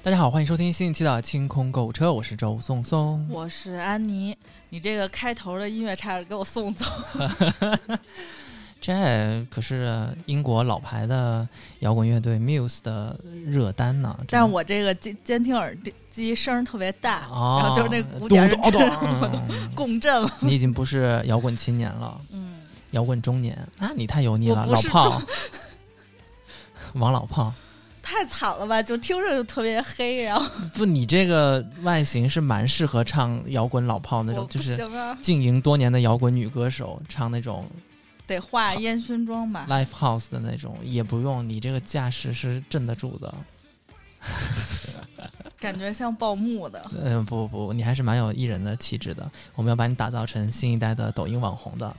大家好，欢迎收听新一期的清空购物车，我是周松松。我是安妮，你这个开头的音乐差点给我送走。这可是英国老牌的摇滚乐队 Muse 的热单呢。但是我这个监监听耳机声特别大，哦然后就是那鼓点 共振了。你已经不是摇滚青年了，嗯，摇滚中年啊！你太油腻了，老炮，王老炮。太惨了吧？就听着就特别黑，然后不，你这个外形是蛮适合唱摇滚老炮那种，就是经营多年的摇滚女歌手，唱那种得化烟熏妆吧？live house 的那种，也不用，你这个架势是镇得住的。感觉像报幕的。嗯，不不不，你还是蛮有艺人的气质的。我们要把你打造成新一代的抖音网红的。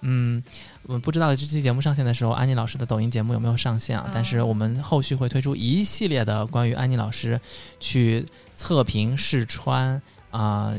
嗯，我不知道这期节目上线的时候，安妮老师的抖音节目有没有上线啊？嗯但是我们后续会推出一系列的关于安妮老师去测评试穿啊、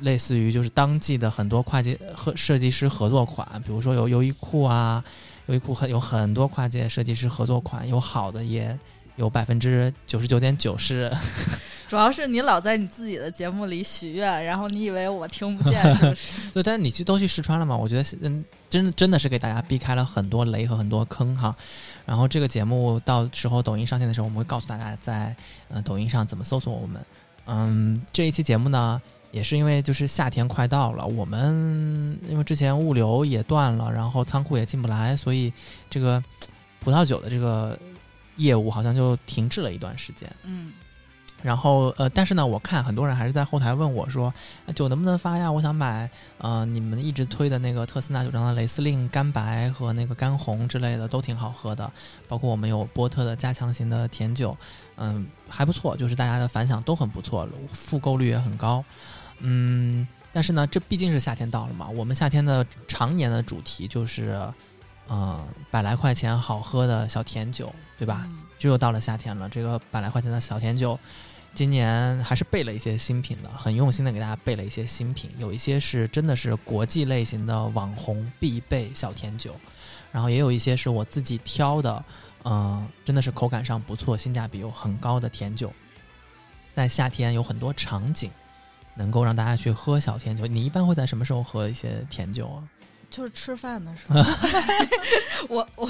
类似于就是当季的很多跨界和设计师合作款，比如说有优衣库啊，优衣库很有很多跨界设计师合作款，有好的也有百分之九十九点九是 主要是你老在你自己的节目里许愿，然后你以为我听不见，是不是？对，但是你去都去试穿了嘛？我觉得嗯，真的真的是给大家避开了很多雷和很多坑哈。然后这个节目到时候抖音上线的时候，我们会告诉大家在呃抖音上怎么搜索我们。嗯，这一期节目呢，也是因为就是夏天快到了，我们因为之前物流也断了，然后仓库也进不来，所以这个 葡萄酒的这个业务好像就停滞了一段时间。嗯，然后呃，但是呢，我看很多人还是在后台问我说，哎酒能不能发呀？我想买呃你们一直推的那个特斯纳酒庄的雷司令干白和那个干红之类的，都挺好喝的。包括我们有波特的加强型的甜酒，嗯，还不错，就是大家的反响都很不错，复购率也很高。嗯，但是呢，这毕竟是夏天到了嘛，我们夏天的常年的主题就是，呃，百来块钱好喝的小甜酒，对吧？嗯就又到了夏天了，这个百来块钱的小甜酒，今年还是备了一些新品的，很用心的给大家备了一些新品，有一些是真的是国际类型的网红必备小甜酒，然后也有一些是我自己挑的，嗯、真的是口感上不错，性价比又很高的甜酒。在夏天有很多场景能够让大家去喝小甜酒，你一般会在什么时候喝一些甜酒啊？就是吃饭的时候，我我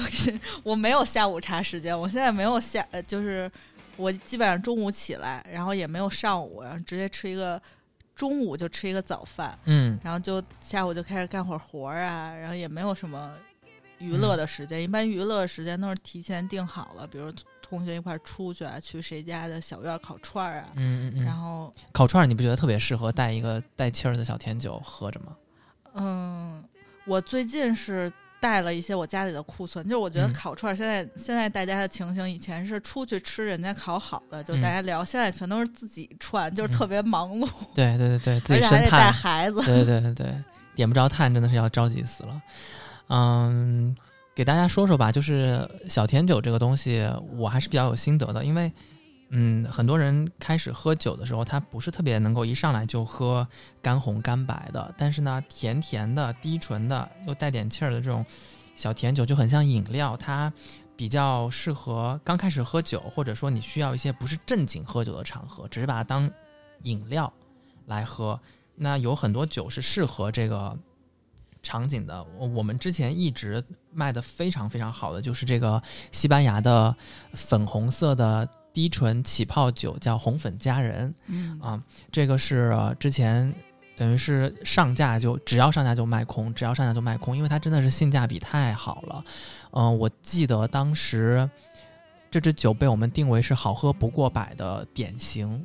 我没有下午茶时间，我现在没有下，呃就是我基本上中午起来，然后也没有上午，然后直接吃一个中午就吃一个早饭，嗯然后就下午就开始干会儿活儿啊，然后也没有什么娱乐的时间，一般娱乐的时间都是提前定好了，比如同学一块儿出去啊，去谁家的小院儿烤串儿啊，嗯嗯嗯。然后烤串儿你不觉得特别适合带一个带气儿的小甜酒喝着吗？嗯，我最近是带了一些我家里的库存，就是我觉得嗯烤串儿现在、现在大家的情形，以前是出去吃人家烤好的，就嗯大家聊，现在全都是自己串，就是特别忙碌，对对对对，自而且还得带孩子。对对对对，点不着炭真的是要着急死了。嗯，给大家说说吧，就是小甜酒这个东西，我还是比较有心得的，因为嗯，很多人开始喝酒的时候，他不是特别能够一上来就喝干红干白的，但是呢，甜甜的、低醇的又带点气儿的这种小甜酒就很像饮料，它比较适合刚开始喝酒，或者说你需要一些不是正经喝酒的场合，只是把它当饮料来喝。那有很多酒是适合这个场景的。我我们之前一直卖的非常非常好的就是这个西班牙的粉红色的低醇起泡酒，叫红粉佳人嗯啊。这个是、呃之前等于是上架就只要上架就卖空，只要上架就卖空，因为它真的是性价比太好了。嗯、我记得当时这支酒被我们定为是好喝不过百的典型。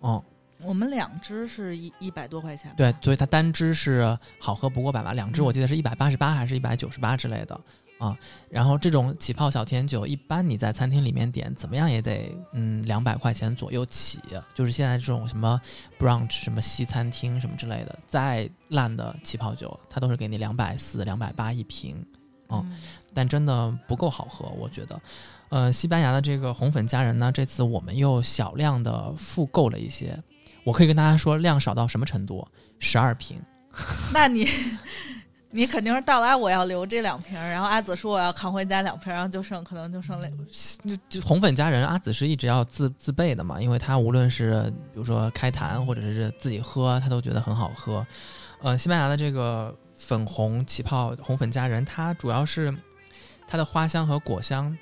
嗯、我们两支是一一百多块钱，对，所以它单支是好喝不过百吧，两支嗯我记得是一百八十八还是一百九十八之类的啊。然后这种起泡小甜酒，一般你在餐厅里面点，怎么样也得嗯两百块钱左右起。就是现在这种什么 brunch 什么西餐厅什么之类的，再烂的起泡酒，它都是给你两百四、两百八一瓶。哦嗯但真的不够好喝，我觉得。呃，西班牙的这个红粉佳人呢，这次我们又小量的复购了一些。我可以跟大家说，量少到什么程度？十二瓶。那你你肯定是到来，我要留这两瓶，然后阿紫说我要扛回家两瓶，然后就剩可能就剩两。就就红粉佳人，阿紫是一直要自自备的嘛，因为她无论是比如说开坛或者是自己喝，她都觉得很好喝。呃，西班牙的这个粉红起泡红粉佳人，它主要是它的花香和果香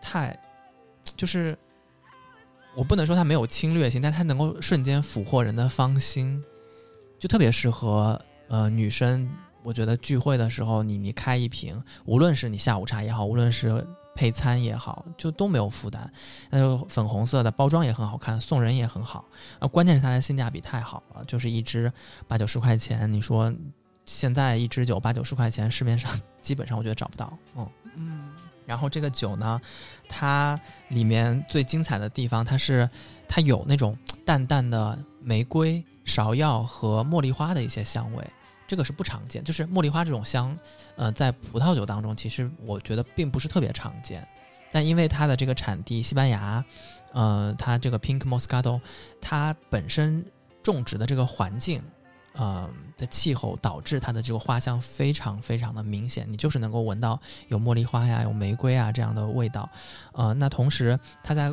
太，就是我不能说它没有侵略性，但它能够瞬间俘获人的芳心，就特别适合呃女生。我觉得聚会的时候，你你开一瓶，无论是你下午茶也好，无论是配餐也好，就都没有负担。那就粉红色的包装也很好看，送人也很好。啊，关键是它的性价比太好了，就是一支八九十块钱。你说现在一支酒八九十块钱，市面上 基本上我觉得找不到。嗯嗯，然后这个酒呢，它里面最精彩的地方，它是它有那种淡淡的玫瑰、芍药和茉莉花的一些香味。这个是不常见，就是茉莉花这种香，呃，在葡萄酒当中，其实我觉得并不是特别常见。但因为它的这个产地西班牙，呃，它这个 Pink Moscato，它本身种植的这个环境，呃的气候导致它的这个花香非常非常的明显，你就是能够闻到有茉莉花呀、有玫瑰啊这样的味道。呃，那同时它在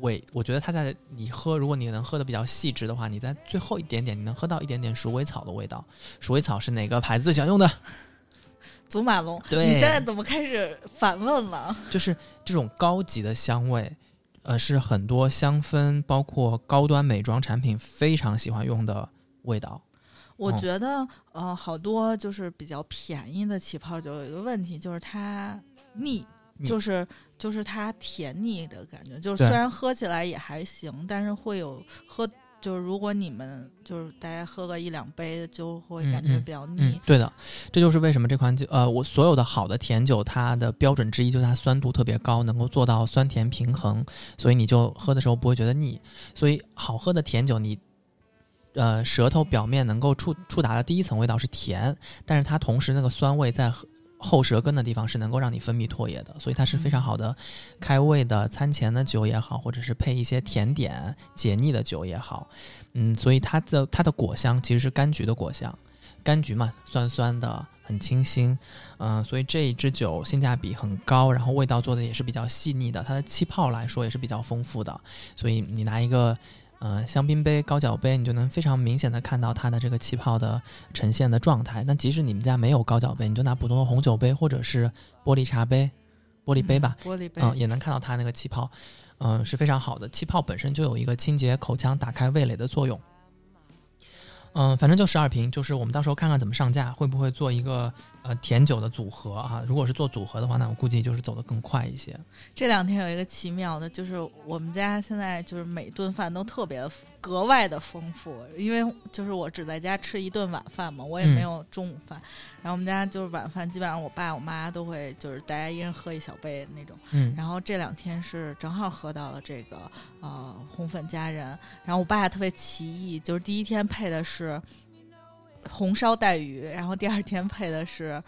尾，我觉得它在你喝，如果你能喝的比较细致的话，你在最后一点点，你能喝到一点点鼠尾草的味道。鼠尾草是哪个牌子最想用的？祖马龙，对你现在怎么开始反问了？就是这种高级的香味，呃，是很多香氛包括高端美妆产品非常喜欢用的味道。我哦觉得，呃，好多就是比较便宜的起泡酒有一个问题，就是它腻，腻就是就是它甜腻的感觉。就是虽然喝起来也还行，但是会有喝，就是如果你们就是大家喝个一两杯，就会感觉比较腻。嗯，对的，这就是为什么这款酒，呃，我所有的好的甜酒，它的标准之一就是它酸度特别高，能够做到酸甜平衡，所以你就喝的时候不会觉得腻。所以好喝的甜酒，你呃舌头表面能够触触达的第一层味道是甜，但是它同时那个酸味在后后舌根的地方是能够让你分泌唾液的，所以它是非常好的开胃的餐前的酒也好，或者是配一些甜点解腻的酒也好，嗯，所以它的它的果香其实是柑橘的果香。柑橘嘛，酸酸的，很清新，嗯、所以这一支酒性价比很高，然后味道做的也是比较细腻的，它的气泡来说也是比较丰富的，所以你拿一个呃香槟杯、高脚杯，你就能非常明显的看到它的这个气泡的呈现的状态。那即使你们家没有高脚杯，你就拿普通的红酒杯或者是玻璃茶杯、玻璃杯吧，嗯玻璃杯。嗯，也能看到它那个气泡，嗯、是非常好的。气泡本身就有一个清洁口腔、打开味蕾的作用。嗯，反正就十二瓶，就是我们到时候看看怎么上架，会不会做一个呃甜酒的组合啊？如果是做组合的话，那我估计就是走得更快一些。这两天有一个奇妙的，就是我们家现在就是每顿饭都特别格外的丰富，因为就是我只在家吃一顿晚饭嘛，我也嗯没有中午饭。然后我们家就是晚饭，基本上我爸我妈都会就是大家一人喝一小杯那种。嗯，然后这两天是正好喝到了这个呃红粉佳人，然后我爸特别奇异，就是第一天配的是红烧带鱼，然后第二天配的是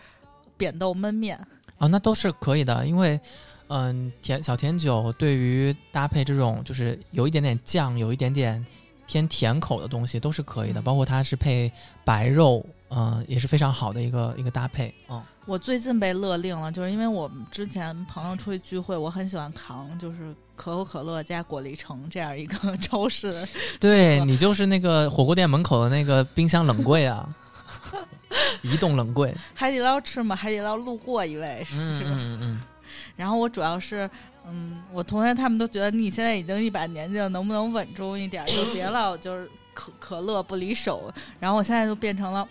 扁豆焖面。啊，那都是可以的，因为嗯，甜小甜酒对于搭配这种就是有一点点酱，有一点点偏甜口的东西都是可以的，嗯包括它是配白肉，嗯、也是非常好的一个一个搭配。嗯，我最近被勒令了，就是因为我们之前朋友出去聚会，我很喜欢扛，就是可口可乐加果粒橙这样一个 超市的。对你就是那个火锅店门口的那个冰箱冷柜啊，移动冷柜。海底捞吃吗，海底捞路过一位是、吧？嗯嗯然后我主要是，嗯，我同学他们都觉得你现在已经一把年纪了，能不能稳重一点，就别老就是可可乐不离手。然后我现在就变成了。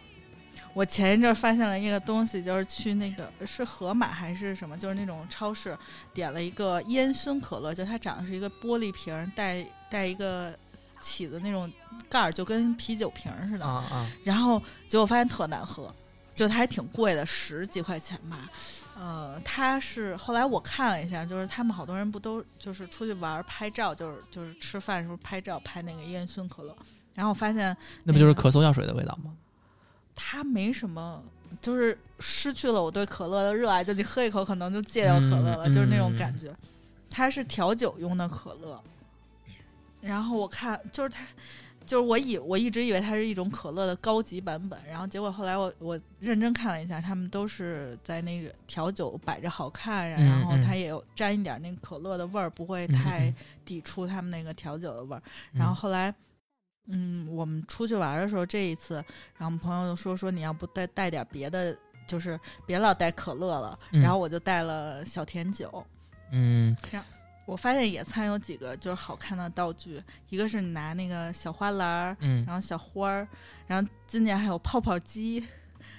我前一阵儿发现了一个东西，就是去那个是盒马还是什么，就是那种超市点了一个烟熏可乐，就它长的是一个玻璃瓶儿，带带一个起的那种盖儿，就跟啤酒瓶儿似嗯的。啊啊，然后结果发现特难喝，就它还挺贵的，十几块钱吧。呃，它是后来我看了一下，就是他们好多人不都就是出去玩儿拍照，就是就是吃饭的时候拍照拍那个烟熏可乐，然后我发现那不就是咳嗽药水的味道吗？它没什么，就是失去了我对可乐的热爱，就你喝一口可能就戒掉可乐了，嗯就是那种嗯感觉。它是调酒用的可乐，然后我看就是它，就是我以我一直以为它是一种可乐的高级版本，然后结果后来我我认真看了一下，他们都是在那个调酒摆着好看，嗯然后嗯它也有沾一点那个可乐的味儿，不会嗯太嗯抵触他们那个调酒的味儿。嗯然后后来，嗯，我们出去玩的时候，这一次，然后我们朋友就说说你要不带带点别的，就是别老带可乐了。嗯然后我就带了小甜酒。嗯我发现野餐有几个就是好看的道具，一个是你拿那个小花篮儿，嗯然后小花儿，然后今年还有泡泡机，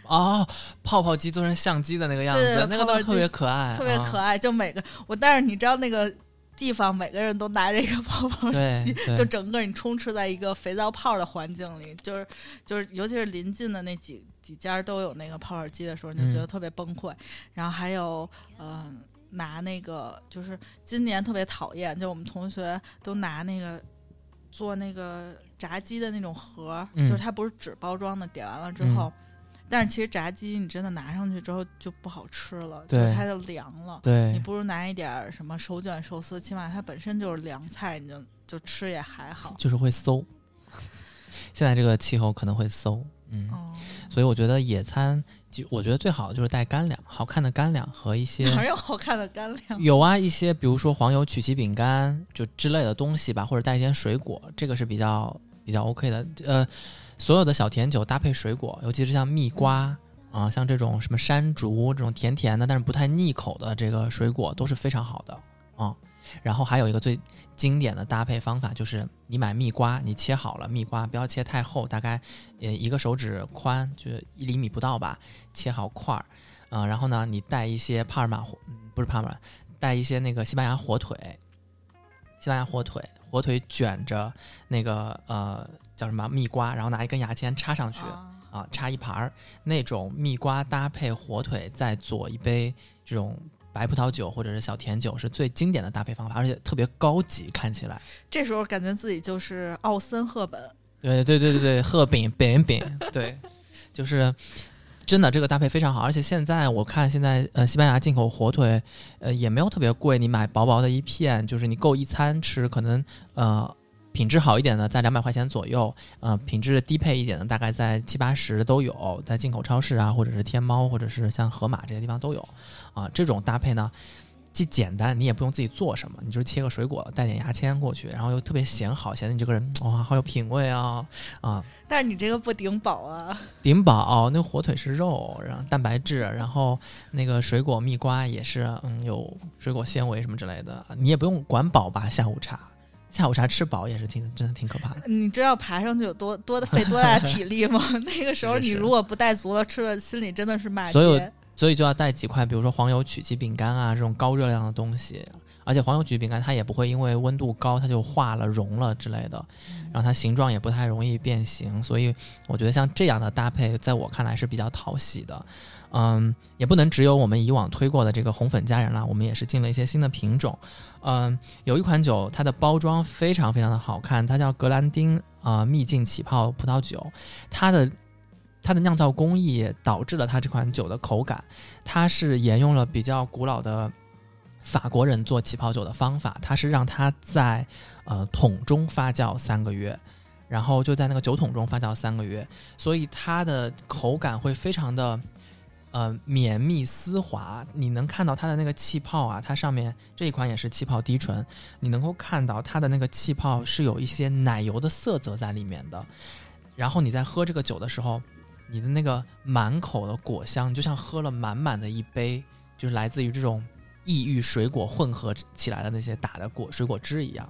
哦，泡泡机做成相机的那个样对子，那个泡泡机都特别可爱，特别可爱。爱。就每个我，但是你知道那个地方，每个人都拿着一个泡泡机，就整个你充斥在一个肥皂泡的环境里，就是就是，尤其是临近的那几几家都有那个泡泡机的时候，你就觉得嗯特别崩溃。然后还有嗯、拿那个就是今年特别讨厌，就我们同学都拿那个做那个炸鸡的那种盒就是它不是纸包装的，点完了之后。但是其实炸鸡你真的拿上去之后就不好吃了，就它就凉了。对你，不如拿一点儿什么手卷寿司，起码它本身就是凉菜，你就就吃也还好。就是会馊。现在这个气候可能会馊，嗯，哦，所以我觉得野餐，就我觉得最好就是带干粮，好看的干粮和一些 哪儿有好看的干粮？有啊，一些比如说黄油曲奇饼干就之类的东西吧，或者带一些水果，这个是比较比较 OK 的。呃，所有的小甜酒搭配水果，尤其是像蜜瓜啊、像这种什么山竹这种甜甜的但是不太腻口的这个水果都是非常好的啊。然后还有一个最经典的搭配方法就是，你买蜜瓜，你切好了蜜瓜，不要切太厚，大概呃一个手指宽，就一厘米不到吧，切好块儿。啊、然后呢，你带一些帕尔马火，不是帕尔马，带一些那个西班牙火腿，西班牙火腿，火腿卷着那个呃叫什么蜜瓜，然后拿一根牙签插上去啊、啊插一盘儿那种蜜瓜搭配火腿，再佐一杯这种白葡萄酒或者是小甜酒，是最经典的搭配方法，而且特别高级，看起来。这时候感觉自己就是奥森赫本。对对对对对，赫本本本，对，就是真的这个搭配非常好，而且现在我看现在呃西班牙进口火腿呃也没有特别贵，你买薄薄的一片，就是你够一餐吃，可能呃品质好一点的在两百块钱左右，呃品质低配一点的大概在七八十都有，在进口超市啊或者是天猫或者是像盒马这些地方都有啊、这种搭配呢。既简单，你也不用自己做什么，你就是切个水果，带点牙签过去，然后又特别显好，显得你这个人哇好有品味啊啊！但是你这个不顶饱啊！顶饱，那火腿是肉，然后蛋白质，然后那个水果蜜瓜也是，嗯，有水果纤维什么之类的，你也不用管饱吧？下午茶，下午茶吃饱也是挺真的挺可怕的。你知道爬上去有多多费多大体力吗？那个时候你如果不带足了吃了，心里真的是骂所有街。所以就要带几块，比如说黄油曲奇饼干啊这种高热量的东西，而且黄油曲奇饼干它也不会因为温度高它就化了融了之类的，然后它形状也不太容易变形，所以我觉得像这样的搭配，在我看来是比较讨喜的。嗯，也不能只有我们以往推过的这个红粉佳人啦，我们也是进了一些新的品种。嗯，有一款酒，它的包装非常非常的好看，它叫格兰丁啊、呃秘境起泡葡萄酒，它的它的酿造工艺导致了它这款酒的口感，它是沿用了比较古老的法国人做起泡酒的方法，它是让它在呃桶中发酵三个月，然后就在那个酒桶中发酵三个月，所以它的口感会非常的呃绵密丝滑。你能看到它的那个气泡啊，它上面这一款也是气泡低醇，你能够看到它的那个气泡是有一些奶油的色泽在里面的。然后你在喝这个酒的时候，你的那个满口的果香，你就像喝了满满的一杯，就是来自于这种异域水果混合起来的那些打的果水果汁一样。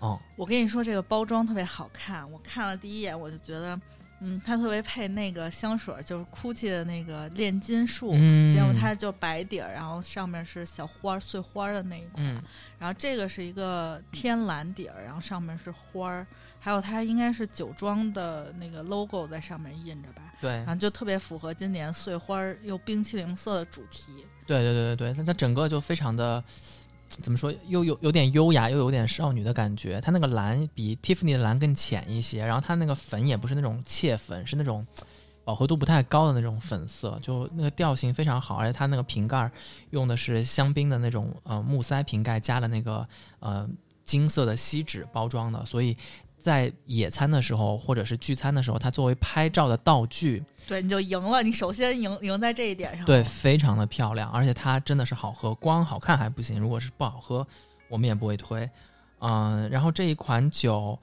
哦，我跟你说，这个包装特别好看，我看了第一眼我就觉得，嗯，它特别配那个香水，就是 GUCCI 的那个炼金术。嗯结果它就白底儿，然后上面是小花儿碎花儿的那一款，嗯然后这个是一个天蓝底儿，然后上面是花儿，还有它应该是酒庄的那个 logo 在上面印着吧，对然后就特别符合今年碎花儿又冰淇淋色的主题。对对对对对，它它整个就非常的怎么说，又有有点优雅，又有点少女的感觉。它那个蓝比 Tiffany 的蓝更浅一些，然后它那个粉也不是那种切粉，是那种饱和度不太高的那种粉色，就那个调性非常好，而且它那个瓶盖儿用的是香槟的那种呃木塞瓶盖，加了那个呃金色的锡纸包装的，所以在野餐的时候或者是聚餐的时候，它作为拍照的道具，对，你就赢了。你首先赢赢在这一点上。对，非常的漂亮，而且它真的是好喝，光好看还不行，如果是不好喝，我们也不会推。嗯、然后这一款酒，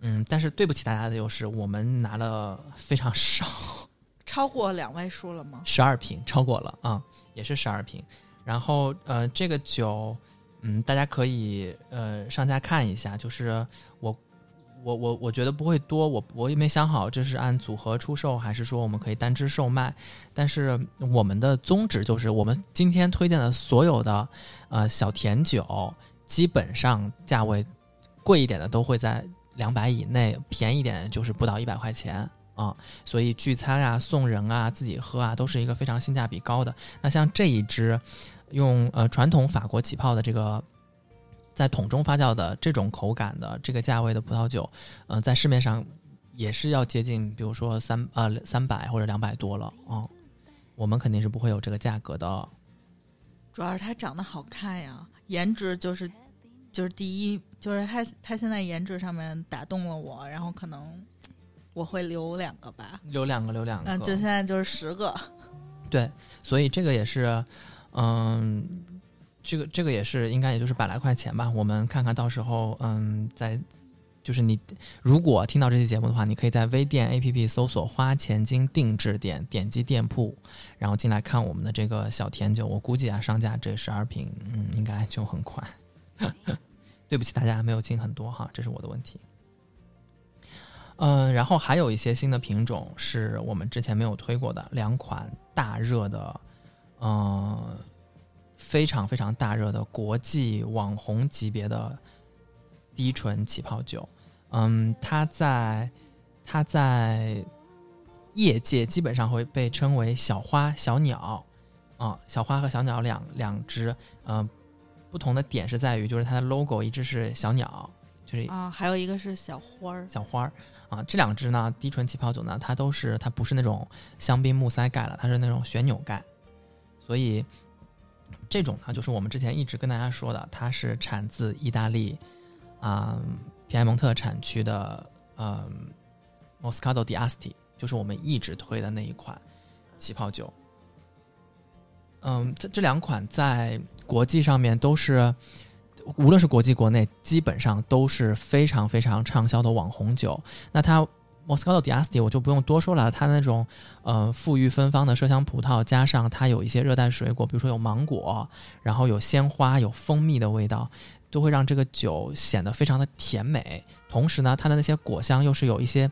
嗯，但是对不起大家的就是我们拿了非常少，超过两位数了吗？十二瓶，超过了啊、也是十二瓶。然后呃，这个酒，嗯，大家可以呃上架看一下，就是我。我我我觉得不会多，我我也没想好这是按组合出售，还是说我们可以单支售卖。但是我们的宗旨就是，我们今天推荐的所有的呃小甜酒，基本上价位贵一点的都会在两百以内，便宜点就是不到一百块钱啊。所以聚餐啊、送人啊、自己喝啊，都是一个非常性价比高的。那像这一支用呃传统法国起泡的这个。在桶中发酵的这种口感的这个价位的葡萄酒，呃，在市面上也是要接近，比如说三呃三百或者两百多了啊、嗯我们肯定是不会有这个价格的。主要是它长得好看呀，颜值就是就是第一，就是它它现在颜值上面打动了我，然后可能我会留两个吧。留两个，留两个。嗯，就现在就是十个。对，所以这个也是，嗯，这个这个也是应该也就是百来块钱吧。我们看看到时候，嗯，在就是你如果听到这期节目的话，你可以在微店 APP 搜索“花钱精定制店”，点击店铺，然后进来看我们的这个小甜酒。我估计啊，上架这十二瓶，嗯，应该就很快。对不起大家，没有进很多哈，这是我的问题。嗯，然后还有一些新的品种是我们之前没有推过的两款大热的，嗯、非常非常大热的国际网红级别的低醇起泡酒。嗯，它在它在业界基本上会被称为小花小鸟。啊、小花和小鸟两两只，嗯、不同的点是在于就是它的 logo 一只是小鸟，就是啊，还有一个是小花儿，小花儿。啊，这两只呢低醇起泡酒呢，它都是它不是那种香槟木塞盖了，它是那种旋钮盖，所以这种呢就是我们之前一直跟大家说的，它是产自意大利啊、皮埃蒙特产区的嗯 Moscato di Asti，就是我们一直推的那一款起泡酒。嗯，这这两款在国际上面都是，无论是国际国内，基本上都是非常非常畅销的网红酒。那它 Moscato di Asti 我就不用多说了，它那种呃馥郁芬芳的麝香葡萄，加上它有一些热带水果，比如说有芒果，然后有鲜花、有蜂蜜的味道，都会让这个酒显得非常的甜美。同时呢，它的那些果香又是有一些，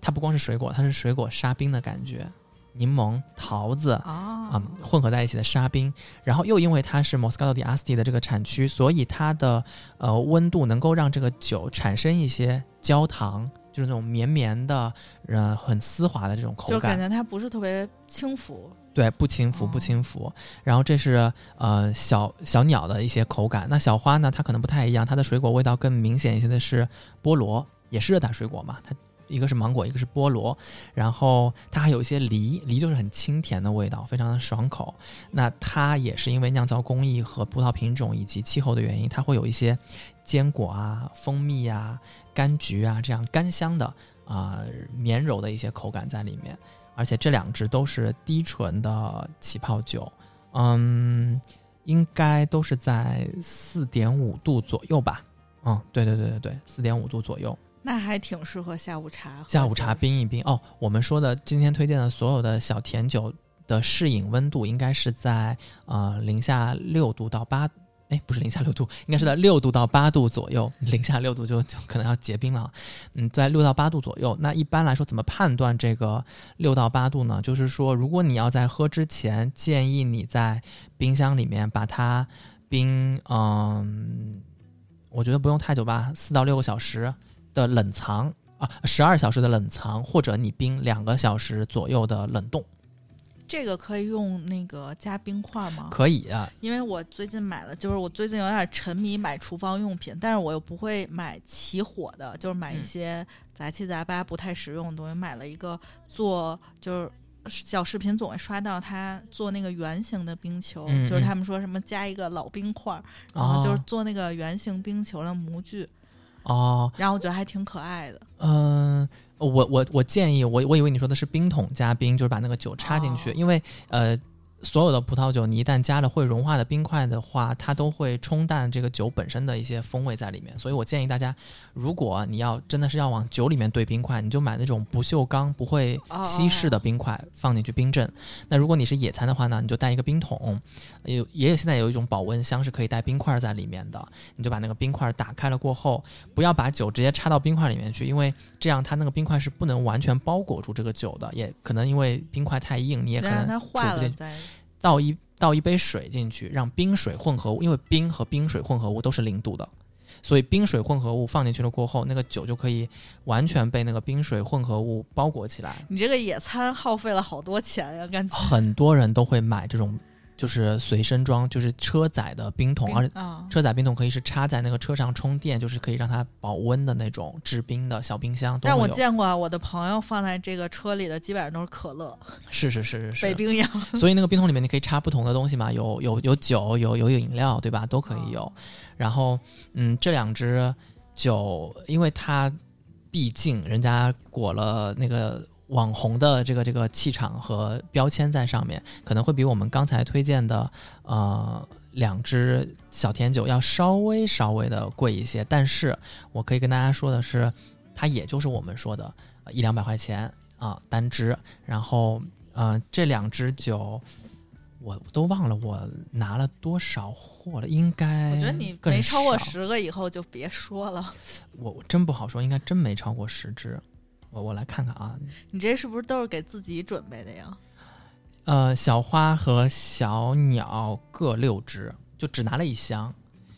它不光是水果，它是水果沙冰的感觉，柠檬、桃子，啊啊、混合在一起的沙冰，然后又因为它是 Moscato di Asti 的这个产区，所以它的呃温度能够让这个酒产生一些焦糖，就是那种绵绵的、呃很丝滑的这种口感就感感。觉它不是特别轻浮。对，不轻浮，不哦轻浮。然后这是呃小小鸟的一些口感。那小花呢，它可能不太一样，它的水果味道更明显一些的是菠萝，也是热带水果嘛，它。一个是芒果，一个是菠萝，然后它还有一些梨，梨就是很清甜的味道，非常的爽口。那它也是因为酿造工艺和葡萄品种以及气候的原因，它会有一些坚果啊、蜂蜜啊、柑橘啊这样干香的啊、绵柔的一些口感在里面。而且这两支都是低醇的起泡酒，嗯，应该都是在四点五度左右吧。嗯，对对对对对，四点五度左右。那还挺适合下午茶。下午茶冰一冰哦。我们说的今天推荐的所有的小甜酒的适饮温度应该是在呃零下六度到八，哎，不是零下六度，应该是在六度到八度左右。零下六度就就可能要结冰了。嗯，在六到八度左右。那一般来说，怎么判断这个六到八度呢？就是说，如果你要在喝之前，建议你在冰箱里面把它冰，嗯，我觉得不用太久吧，四到六个小时的冷藏啊，十二小时的冷藏，或者你冰两个小时左右的冷冻，这个可以用那个加冰块吗？可以啊。因为我最近买了，就是我最近有点沉迷买厨房用品，但是我又不会买起火的，就是买一嗯些杂七杂八不太实用的东西。买了一个做就是小视频总会刷到他做那个圆形的冰球，嗯嗯就是他们说什么加一个老冰块儿，然后就是哦做那个圆形冰球的模具。哦，然后我觉得还挺可爱的。嗯、我我我建议，我我以为你说的是冰桶加冰，就是把那个酒插进去，哦因为呃。所有的葡萄酒，你一旦加了会融化的冰块的话，它都会冲淡这个酒本身的一些风味在里面。所以我建议大家，如果你要真的是要往酒里面兑冰块，你就买那种不锈钢不会稀释的冰块放进去冰镇。那如果你是野餐的话呢，你就带一个冰桶，有也有现在有一种保温箱是可以带冰块在里面的，你就把那个冰块打开了过后，不要把酒直接插到冰块里面去，因为这样它那个冰块是不能完全包裹住这个酒的，也可能因为冰块太硬，你也可能煮不进去。再倒一倒一杯水进去，让冰水混合物，因为冰和冰水混合物都是零度的，所以冰水混合物放进去了过后，那个酒就可以完全被那个冰水混合物包裹起来。你这个野餐耗费了好多钱呀，感觉。很多人都会买这种就是随身装，就是车载的冰桶，而且啊，车载冰桶可以是插在那个车上充电，就是可以让它保温的那种制冰的小冰箱但我。见过啊，我的朋友放在这个车里的基本上都是可乐、是是是是是，北冰洋。所以那个冰桶里面你可以插不同的东西嘛，有有有酒，有有饮料，对吧？都可以有。然后，嗯，这两支酒，因为它毕竟人家裹了那个网红的这个这个气场和标签在上面，可能会比我们刚才推荐的呃两支小甜酒要稍微稍微的贵一些。但是我可以跟大家说的是，它也就是我们说的呃一两百块钱啊、单支，然后呃这两支酒。我都忘了我拿了多少货了，应该我觉得你没超过十个以后就别说了。我我真不好说，应该真没超过十支。我我来看看啊，你这是不是都是给自己准备的呀？呃，小花和小鸟各六只，就只拿了一箱。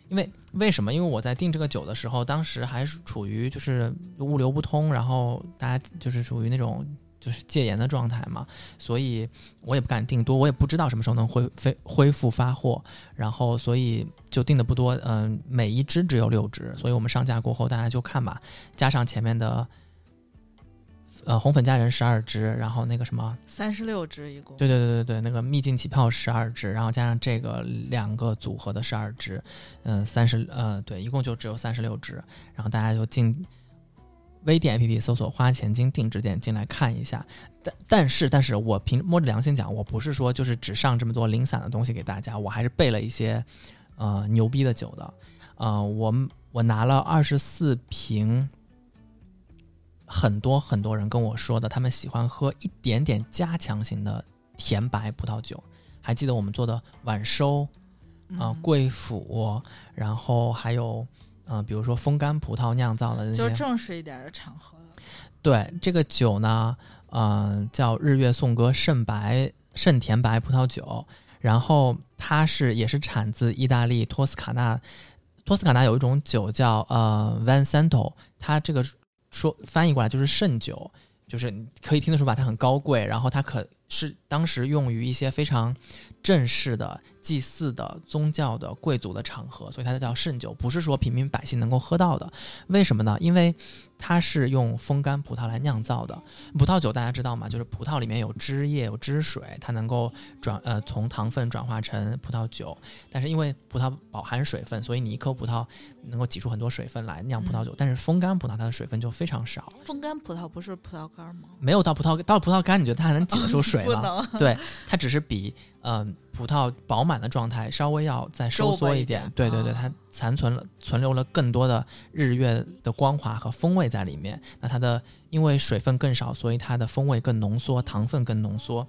因为为什么？因为我在订这个酒的时候，当时还是处于就是物流不通，然后大家就是属于那种就是戒严的状态嘛，所以我也不敢订多，我也不知道什么时候能恢恢恢复发货，然后所以就订的不多，嗯、每一只只有六只，所以我们上架过后大家就看吧，加上前面的呃红粉佳人十二支，然后那个什么三十六支一共。对对对对对，那个秘境起泡十二支，然后加上这个两个组合的十二支，嗯，三十呃对，一共就只有三十六支，然后大家就进微店 APP 搜索“花钱精定制店”进来看一下。但但是但是我凭摸着良心讲，我不是说就是只上这么多零散的东西给大家，我还是备了一些呃牛逼的酒的。呃，我我拿了二十四瓶。很多很多人跟我说的，他们喜欢喝一点点加强型的甜白葡萄酒。还记得我们做的晚收啊、嗯贵腐，然后还有呃，比如说风干葡萄酿造的那些。就正式一点的场合。对这个酒呢，嗯、叫日月颂歌圣白圣甜白葡萄酒，然后它是也是产自意大利托斯卡纳。托斯卡纳有一种酒叫呃 Van Santo，它这个说翻译过来就是圣酒，就是可以听得出吧，它很高贵，然后它可是当时用于一些非常正式的祭祀的宗教的贵族的场合，所以它叫圣酒，不是说平民百姓能够喝到的。为什么呢？因为它是用风干葡萄来酿造的。葡萄酒大家知道吗？就是葡萄里面有汁液、有汁水，它能够转呃从糖分转化成葡萄酒。但是因为葡萄饱含水分，所以你一颗葡萄能够挤出很多水分来酿葡萄酒。但是风干葡萄它的水分就非常少，风干葡萄不是葡萄干吗？没有到葡萄到葡萄干，你觉得它还能挤得出水不吗？能。对，它只是比嗯、葡萄饱满的状态稍微要再收缩一一点对对对，啊它残存了存留了更多的日月的光华和风味在里面。那它的因为水分更少，所以它的风味更浓缩，糖分更浓缩。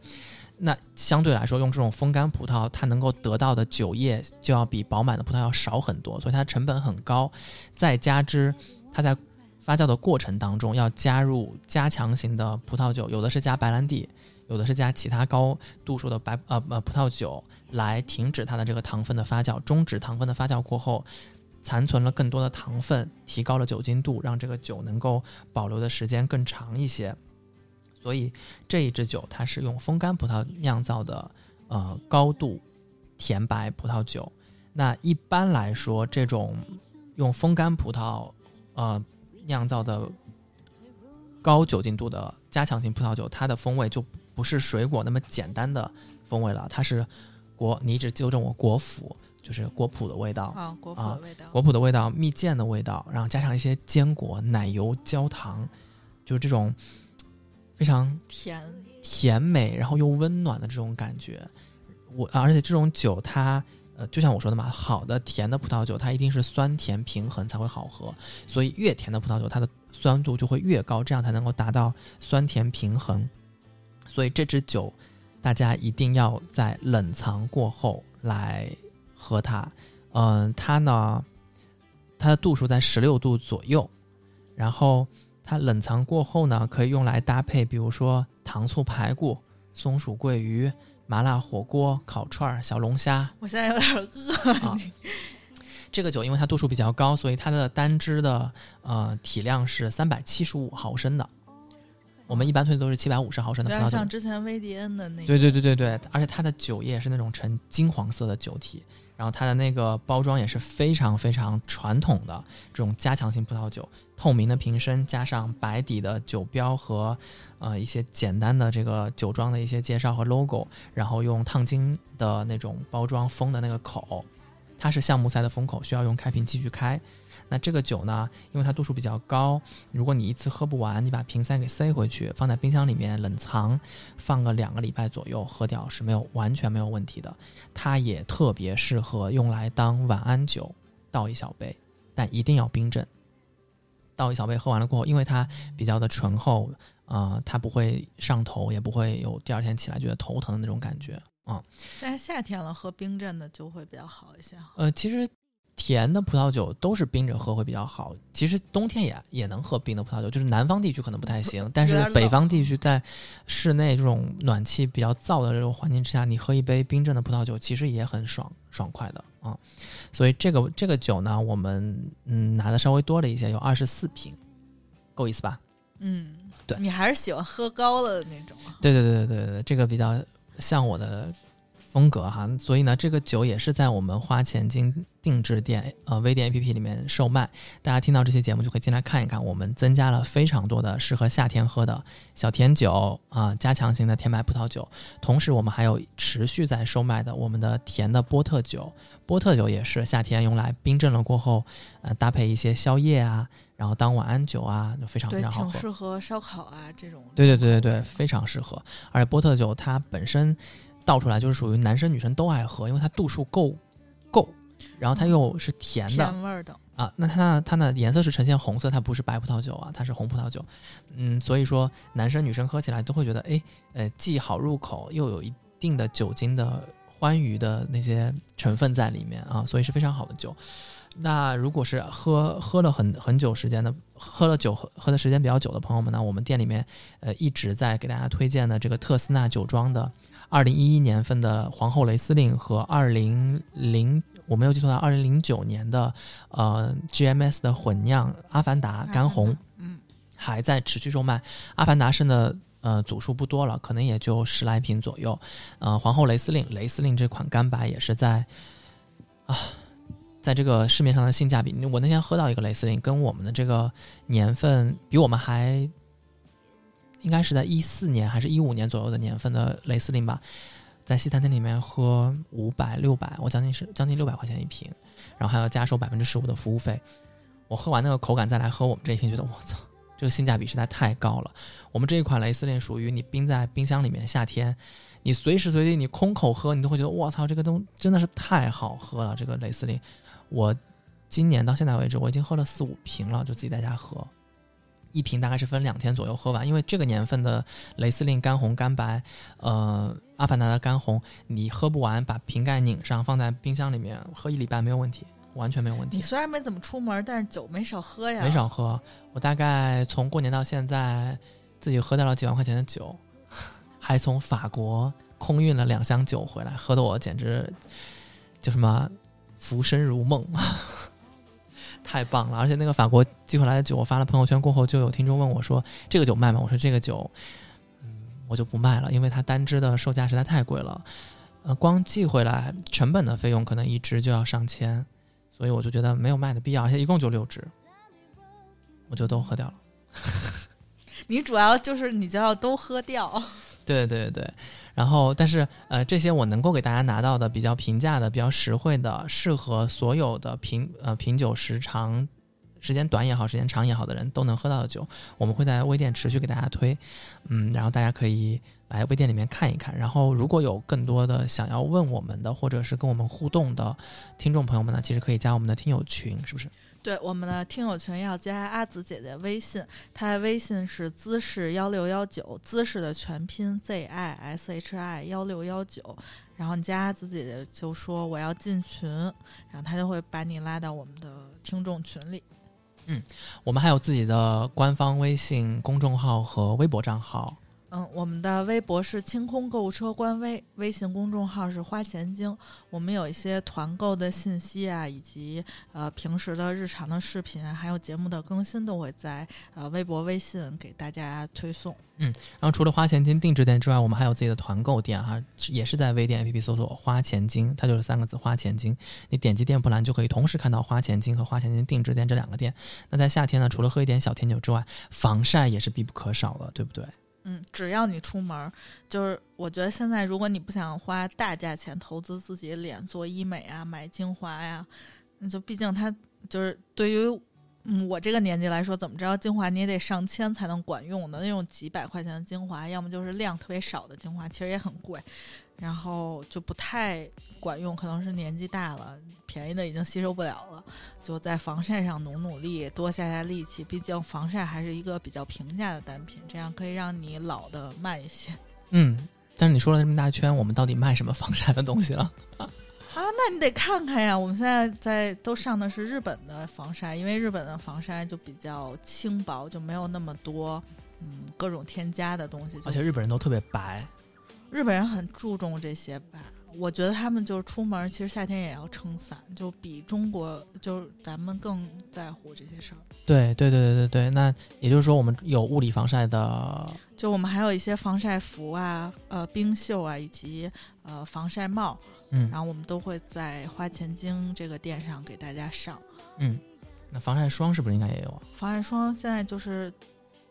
那相对来说，用这种风干葡萄，它能够得到的酒液就要比饱满的葡萄要少很多，所以它的成本很高。再加之它在发酵的过程当中要加入加强型的葡萄酒，有的是加白兰地，有的是加其他高度数的白呃呃葡萄酒来停止它的这个糖分的发酵，终止糖分的发酵过后，残存了更多的糖分，提高了酒精度，让这个酒能够保留的时间更长一些。所以这一支酒它是用风干葡萄酿造的，呃，高度甜白葡萄酒。那一般来说，这种用风干葡萄呃酿造的高酒精度的加强型葡萄酒，它的风味就不是水果那么简单的风味了，它是果，你一直纠正我，果脯就是果脯的味道，啊，果脯啊的味道，果脯的味道、蜜饯的味道，然后加上一些坚果、奶油、焦糖，就是这种非常甜，甜美，然后又温暖的这种感觉。我而且这种酒它呃，就像我说的嘛，好的甜的葡萄酒它一定是酸甜平衡才会好喝，所以越甜的葡萄酒它的酸度就会越高，这样才能够达到酸甜平衡。所以这支酒大家一定要在冷藏过后来喝它。嗯、它呢，它的度数在十六度左右，然后它冷藏过后呢，可以用来搭配，比如说糖醋排骨、松鼠桂鱼、麻辣火锅、烤串儿、小龙虾。我现在有点饿，啊这个酒因为它度数比较高，所以它的单支的呃体量是三百七十五毫升的。我们一般推的都是七百五十毫升的葡萄酒像。之前威迪恩的那个，对对对对对，而且它的酒液是那种呈金黄色的酒体，然后它的那个包装也是非常非常传统的这种加强型葡萄酒，透明的瓶身加上白底的酒标和呃一些简单的这个酒庄的一些介绍和 logo，然后用烫金的那种包装封的那个口，它是橡木塞的封口，需要用开瓶器去开。那这个酒呢，因为它度数比较高，如果你一次喝不完，你把瓶塞给塞回去，放在冰箱里面冷藏，放个两个礼拜左右，喝掉是没有完全没有问题的。它也特别适合用来当晚安酒，倒一小杯，但一定要冰镇。倒一小杯喝完了过后，因为它比较的醇厚，呃，它不会上头，也不会有第二天起来觉得头疼的那种感觉啊、现在夏天了，喝冰镇的就会比较好一些。呃，其实甜的葡萄酒都是冰着喝会比较好。其实冬天也也能喝冰的葡萄酒，就是南方地区可能不太行，但是北方地区在室内这种暖气比较燥的这种环境之下，你喝一杯冰镇的葡萄酒，其实也很爽爽快的啊。所以这个这个酒呢，我们嗯拿的稍微多了一些，有二十四瓶，够意思吧？嗯，对你还是喜欢喝高了的那种啊。对对对对对对，这个比较像我的风格哈，所以呢，这个酒也是在我们花钱精定制店呃微店 APP 里面售卖。大家听到这期节目就可以进来看一看，我们增加了非常多的适合夏天喝的小甜酒啊、加强型的甜白葡萄酒，同时我们还有持续在售卖的我们的甜的波特酒。波特酒也是夏天用来冰镇了过后，呃，搭配一些宵夜啊，然后当晚安酒啊，就非常非，常好喝。挺适合烧烤啊这种。对对对对对，非常适合。而且波特酒它本身倒出来就是属于男生女生都爱喝，因为它度数够够，然后它又是甜的甜味儿的，啊。那它它的颜色是呈现红色，它不是白葡萄酒啊，它是红葡萄酒。嗯，所以说男生女生喝起来都会觉得，哎，呃，既好入口，又有一定的酒精的欢愉的那些成分在里面啊，所以是非常好的酒。那如果是喝喝了很很久时间的，喝了酒喝喝的时间比较久的朋友们呢，我们店里面呃一直在给大家推荐的这个特斯纳酒庄的二零一一年份的皇后雷司令和二零零我没有记错的二零零九年的呃 GMS 的混酿阿凡达干红，嗯，还在持续售卖。阿凡达剩的呃组数不多了，可能也就十来瓶左右。呃，皇后雷司令雷司令这款干白也是在啊。在这个市面上的性价比，我那天喝到一个雷司令，跟我们的这个年份比我们还应该是在一四年还是一五年左右的年份的雷司令吧，在西餐厅里面喝五百六百，我将近是将近六百块钱一瓶，然后还要加收百分之十五的服务费。我喝完那个口感再来喝我们这一瓶，觉得我操，这个性价比实在太高了。我们这一款雷司令属于你冰在冰箱里面，夏天你随时随地你空口喝，你都会觉得我操，这个东真的是太好喝了。这个雷司令，我今年到现在为止我已经喝了四五瓶了，就自己在家喝。一瓶大概是分两天左右喝完，因为这个年份的雷司令干红、干白，呃，阿凡达的干红，你喝不完，把瓶盖拧上，放在冰箱里面喝一礼拜没有问题，完全没有问题你。虽然没怎么出门，但是酒没少喝呀。没少喝，我大概从过年到现在，自己喝掉了几万块钱的酒，还从法国空运了两箱酒回来，喝的我简直就什么浮生如梦，太棒了！而且那个法国寄回来的酒，我发了朋友圈过后，就有听众问我说：“这个酒卖吗？”我说：“这个酒，嗯，我就不卖了，因为它单支的售价实在太贵了，呃，光寄回来成本的费用可能一支就要上千，所以我就觉得没有卖的必要，而且一共就六支。”我就都喝掉了。你主要就是你就要都喝掉。对对对，然后但是呃，这些我能够给大家拿到的比较平价的、比较实惠的、适合所有的品呃品酒时长时间短也好、时间长也好的人都能喝到的酒，我们会在微店持续给大家推，嗯，然后大家可以来微店里面看一看。然后如果有更多的想要问我们的，或者是跟我们互动的听众朋友们呢，其实可以加我们的听友群，是不是？对，我们的听友群要加阿紫姐姐微信，她的微信是姿势幺六幺九，姿势的全拼 Z I S H I 幺六幺九。然后你加阿紫姐姐就说我要进群，然后她就会把你拉到我们的听众群里。嗯我们还有自己的官方微信公众号和微博账号。嗯，我们的微博是清空购物车官微，微信公众号是花钱精。我们有一些团购的信息啊，以及呃平时的日常的视频，还有节目的更新，都会在呃微博、微信给大家推送。嗯然后除了花钱精定制店之外，我们还有自己的团购店哈，也是在微店 APP 搜索“花钱精”，它就是三个字“花钱精”。你点击店铺栏就可以同时看到花钱精和花钱精定制店这两个店。那在夏天呢，除了喝一点小甜酒之外，防晒也是必不可少的，对不对？嗯，只要你出门，就是我觉得现在如果你不想花大价钱投资自己脸做医美啊、买精华呀，就毕竟它就是对于我这个年纪来说，怎么着精华你也得上千才能管用的那种几百块钱的精华，要么就是量特别少的精华，其实也很贵，然后就不太管用，可能是年纪大了，便宜的已经吸收不了了，就在防晒上努努力，多下下力气，毕竟防晒还是一个比较平价的单品，这样可以让你老的慢一些。嗯，但是你说了这么大圈，我们到底卖什么防晒的东西了？啊，那你得看看呀。我们现在在都上的是日本的防晒，因为日本的防晒就比较轻薄，就没有那么多嗯各种添加的东西。而且日本人都特别白，日本人很注重这些吧。我觉得他们就是出门，其实夏天也要撑伞，就比中国就是咱们更在乎这些事儿。对对对对对对。那也就是说，我们有物理防晒的，就我们还有一些防晒服啊、呃冰袖啊，以及呃防晒帽，嗯然后我们都会在花钱精这个店上给大家上。嗯。那防晒霜是不是应该也有啊？防晒霜现在就是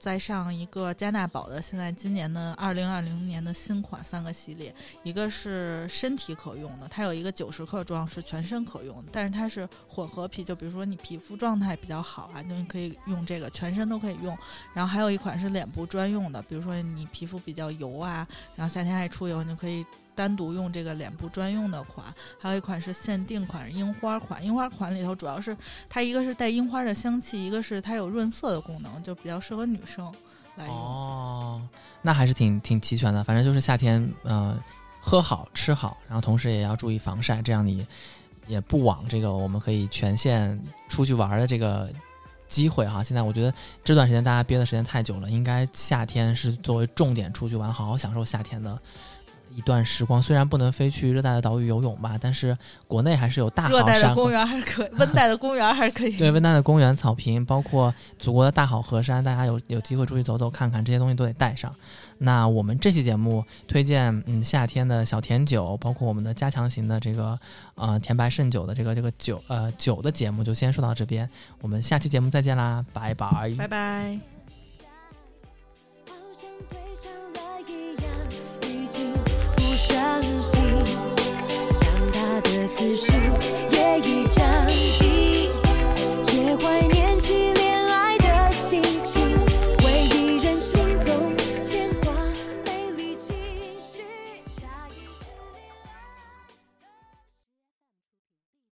再上一个加纳宝的，现在今年的二零二零年的新款三个系列，一个是身体可用的，它有一个九十克装是全身可用，但是它是混合皮，就比如说你皮肤状态比较好啊，就你可以用这个，全身都可以用。然后还有一款是脸部专用的，比如说你皮肤比较油啊，然后夏天爱出油，你就可以。单独用这个脸部专用的款，还有一款是限定款，樱花款。樱花款里头主要是它一个是带樱花的香气，一个是它有润色的功能，就比较适合女生来用。哦，那还是挺挺齐全的。反正就是夏天，呃，喝好吃好，然后同时也要注意防晒，这样你也不枉这个我们可以全线出去玩的这个机会哈。现在我觉得这段时间大家憋的时间太久了，应该夏天是作为重点出去玩，好好享受夏天的。一段时光，虽然不能飞去热带的岛屿游泳吧，但是国内还是有大热好山河。带的公园还是可以，温带的公园还是可以。对，温带的公园、草坪，包括祖国的大好河山，大家有有机会出去走走看看，这些东西都得带上。那我们这期节目推荐，嗯，夏天的小甜酒，包括我们的加强型的这个呃甜白胜酒的这个这个酒呃酒的节目，就先说到这边。我们下期节目再见啦，拜拜。拜拜。伤心，想他的次数也已降低。